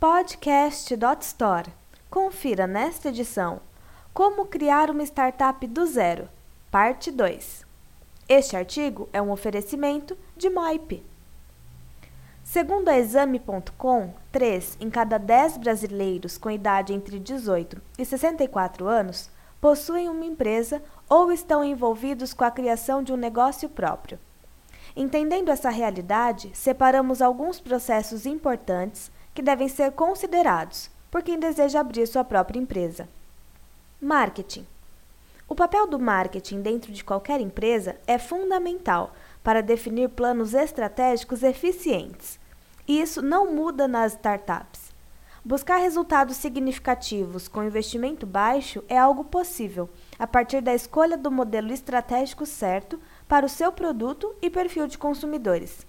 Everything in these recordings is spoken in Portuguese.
Podcast.store. Confira nesta edição Como criar uma startup do zero, parte 2. Este artigo é um oferecimento de Moip. Segundo a Exame.com, 3 em cada 10 brasileiros com idade entre 18 e 64 anos possuem uma empresa ou estão envolvidos com a criação de um negócio próprio. Entendendo essa realidade, separamos alguns processos importantes que devem ser considerados por quem deseja abrir sua própria empresa. Marketing. O papel do marketing dentro de qualquer empresa é fundamental para definir planos estratégicos eficientes. E isso não muda nas startups. Buscar resultados significativos com investimento baixo é algo possível a partir da escolha do modelo estratégico certo para o seu produto e perfil de consumidores.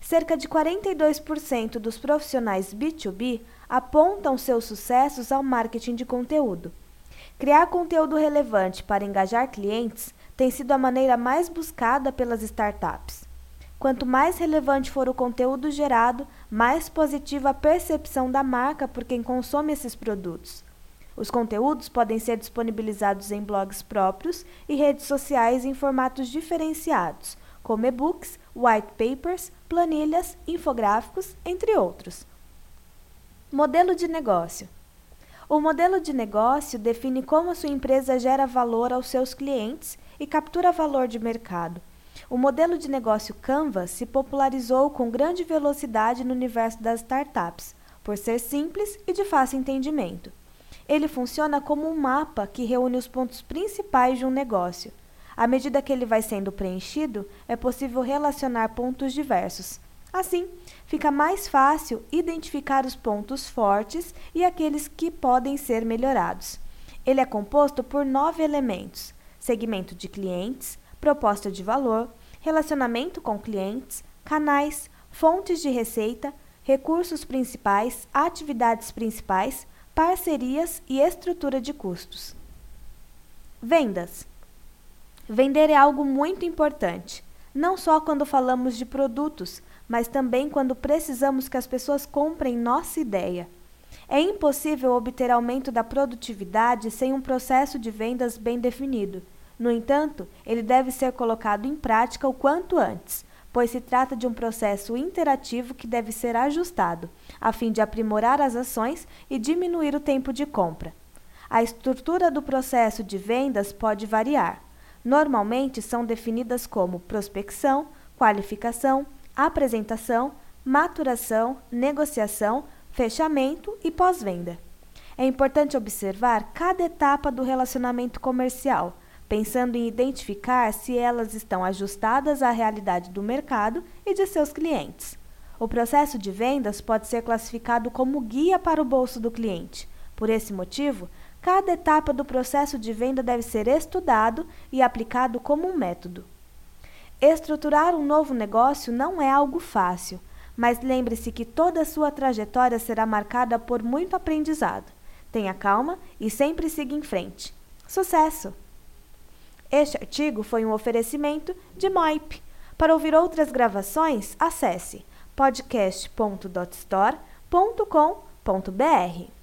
Cerca de 42% dos profissionais B2B apontam seus sucessos ao marketing de conteúdo. Criar conteúdo relevante para engajar clientes tem sido a maneira mais buscada pelas startups. Quanto mais relevante for o conteúdo gerado, mais positiva a percepção da marca por quem consome esses produtos. Os conteúdos podem ser disponibilizados em blogs próprios e redes sociais em formatos diferenciados, como e-books, white papers, planilhas, infográficos, entre outros. Modelo de negócio. O modelo de negócio define como sua empresa gera valor aos seus clientes e captura valor de mercado. O modelo de negócio Canva se popularizou com grande velocidade no universo das startups, por ser simples e de fácil entendimento. Ele funciona como um mapa que reúne os pontos principais de um negócio. À medida que ele vai sendo preenchido, é possível relacionar pontos diversos. Assim, fica mais fácil identificar os pontos fortes e aqueles que podem ser melhorados. Ele é composto por nove elementos: segmento de clientes, proposta de valor, relacionamento com clientes, canais, fontes de receita, recursos principais, atividades principais, parcerias e estrutura de custos. Vendas. Vender é algo muito importante, não só quando falamos de produtos, mas também quando precisamos que as pessoas comprem nossa ideia. É impossível obter aumento da produtividade sem um processo de vendas bem definido. No entanto, ele deve ser colocado em prática o quanto antes, pois se trata de um processo interativo que deve ser ajustado, a fim de aprimorar as ações e diminuir o tempo de compra. A estrutura do processo de vendas pode variar. Normalmente são definidas como prospecção, qualificação, apresentação, maturação, negociação, fechamento e pós-venda. É importante observar cada etapa do relacionamento comercial pensando em identificar se elas estão ajustadas à realidade do mercado e de seus clientes. O processo de vendas pode ser classificado como guia para o bolso do cliente. Por esse motivo, cada etapa do processo de venda deve ser estudado e aplicado como um método. Estruturar um novo negócio não é algo fácil, mas lembre-se que toda a sua trajetória será marcada por muito aprendizado. Tenha calma e sempre siga em frente. Sucesso! Este artigo foi um oferecimento de Moip. Para ouvir outras gravações, acesse podcast.dotstore.com.br.